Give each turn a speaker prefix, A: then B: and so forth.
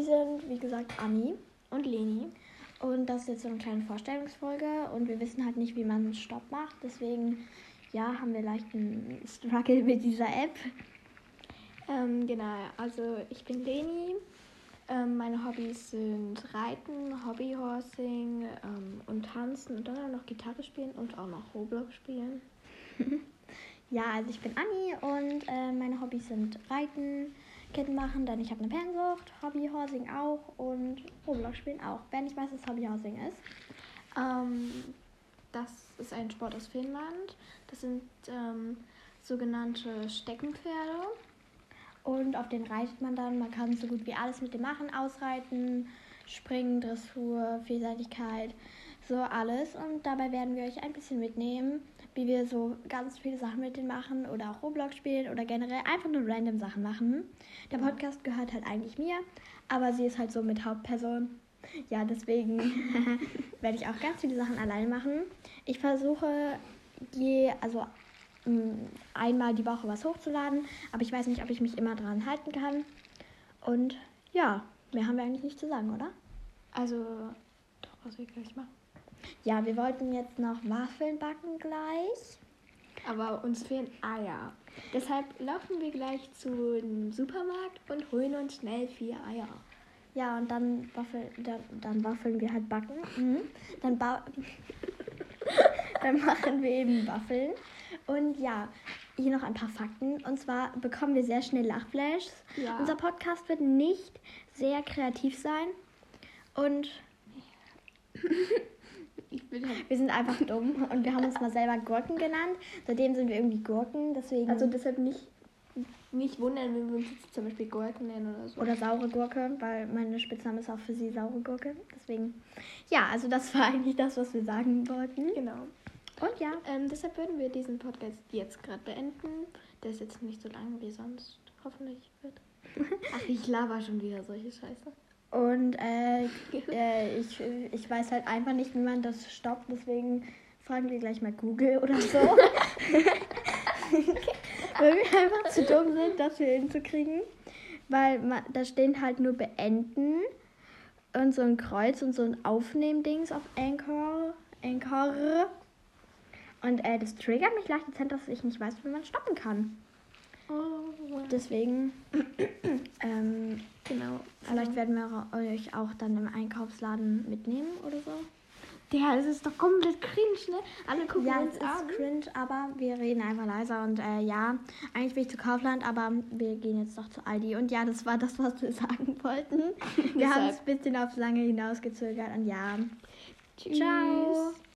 A: wir sind, wie gesagt, Anni.
B: Und Leni.
A: Und das ist jetzt so eine kleine Vorstellungsfolge und wir wissen halt nicht, wie man Stopp macht. Deswegen, ja, haben wir leicht einen Struggle mit dieser App.
B: Ähm, genau, also ich bin Leni. Ähm, meine Hobbys sind Reiten, Hobbyhorsing ähm, und Tanzen und dann auch noch Gitarre spielen und auch noch Roblox spielen.
A: Ja, also ich bin Anni und äh, meine Hobbys sind Reiten, Ketten machen, denn ich habe eine Fernsucht, Hobbyhorsing auch und Roblox spielen auch. Wer nicht weiß, was Hobbyhorsing ist.
B: Ähm, das ist ein Sport aus Finnland. Das sind ähm, sogenannte Steckenpferde.
A: Und auf den reitet man dann. Man kann so gut wie alles mit dem machen. Ausreiten, Springen, Dressur, Vielseitigkeit, so alles. Und dabei werden wir euch ein bisschen mitnehmen, wie wir so ganz viele Sachen mit denen machen oder auch Roblox spielen oder generell einfach nur random Sachen machen. Der Podcast gehört halt eigentlich mir, aber sie ist halt so mit Hauptperson. Ja, deswegen werde ich auch ganz viele Sachen alleine machen. Ich versuche je, also mh, einmal die Woche was hochzuladen, aber ich weiß nicht, ob ich mich immer dran halten kann. Und ja, mehr haben wir eigentlich nicht zu sagen, oder?
B: Also, doch, was wir gleich machen.
A: Ja, wir wollten jetzt noch Waffeln backen gleich.
B: Aber uns fehlen Eier. Deshalb laufen wir gleich zum Supermarkt und holen uns schnell vier Eier.
A: Ja, und dann, waffel, dann, dann waffeln wir halt backen. Mhm. Dann, ba dann machen wir eben Waffeln. Und ja, hier noch ein paar Fakten. Und zwar bekommen wir sehr schnell Lachflashs.
B: Ja.
A: Unser Podcast wird nicht sehr kreativ sein. Und
B: Bin halt.
A: wir sind einfach dumm. Und wir haben uns mal selber Gurken genannt. Seitdem sind wir irgendwie Gurken. Deswegen.
B: Also deshalb nicht, nicht wundern, wenn wir uns jetzt zum Beispiel Gurken nennen oder so.
A: Oder saure Gurke, weil meine Spitzname ist auch für sie saure Gurke. Deswegen, ja, also das war eigentlich das, was wir sagen wollten.
B: Genau.
A: Und ja,
B: Ähm, deshalb würden wir diesen Podcast jetzt gerade beenden. Der ist jetzt nicht so lang wie sonst hoffentlich wird. Ach, ich laber schon wieder solche Scheiße.
A: Und äh, äh, ich, ich weiß halt einfach nicht, wie man das stoppt. Deswegen fragen wir gleich mal Google oder so. Weil wir einfach zu dumm sind, das hier hinzukriegen. Weil ma- da stehen halt nur beenden und so ein Kreuz und so ein Aufnehmdings auf Anchor. Anchor. Und äh, das triggert mich leicht dezent, dass ich nicht weiß, wie man stoppen kann. Deswegen, ähm,
B: genau.
A: vielleicht werden wir euch auch dann im Einkaufsladen mitnehmen oder so.
B: Ja, es ist doch komplett cringe, ne? Alle gucken
A: Ja,
B: uns
A: es
B: an.
A: ist cringe, aber wir reden einfach leiser und äh, ja, eigentlich will ich zu Kaufland, aber wir gehen jetzt doch zu Aldi. Und ja, das war das, was wir sagen wollten. Wir haben es ein bisschen aufs Lange hinausgezögert und ja,
B: Tschüss.
A: ciao.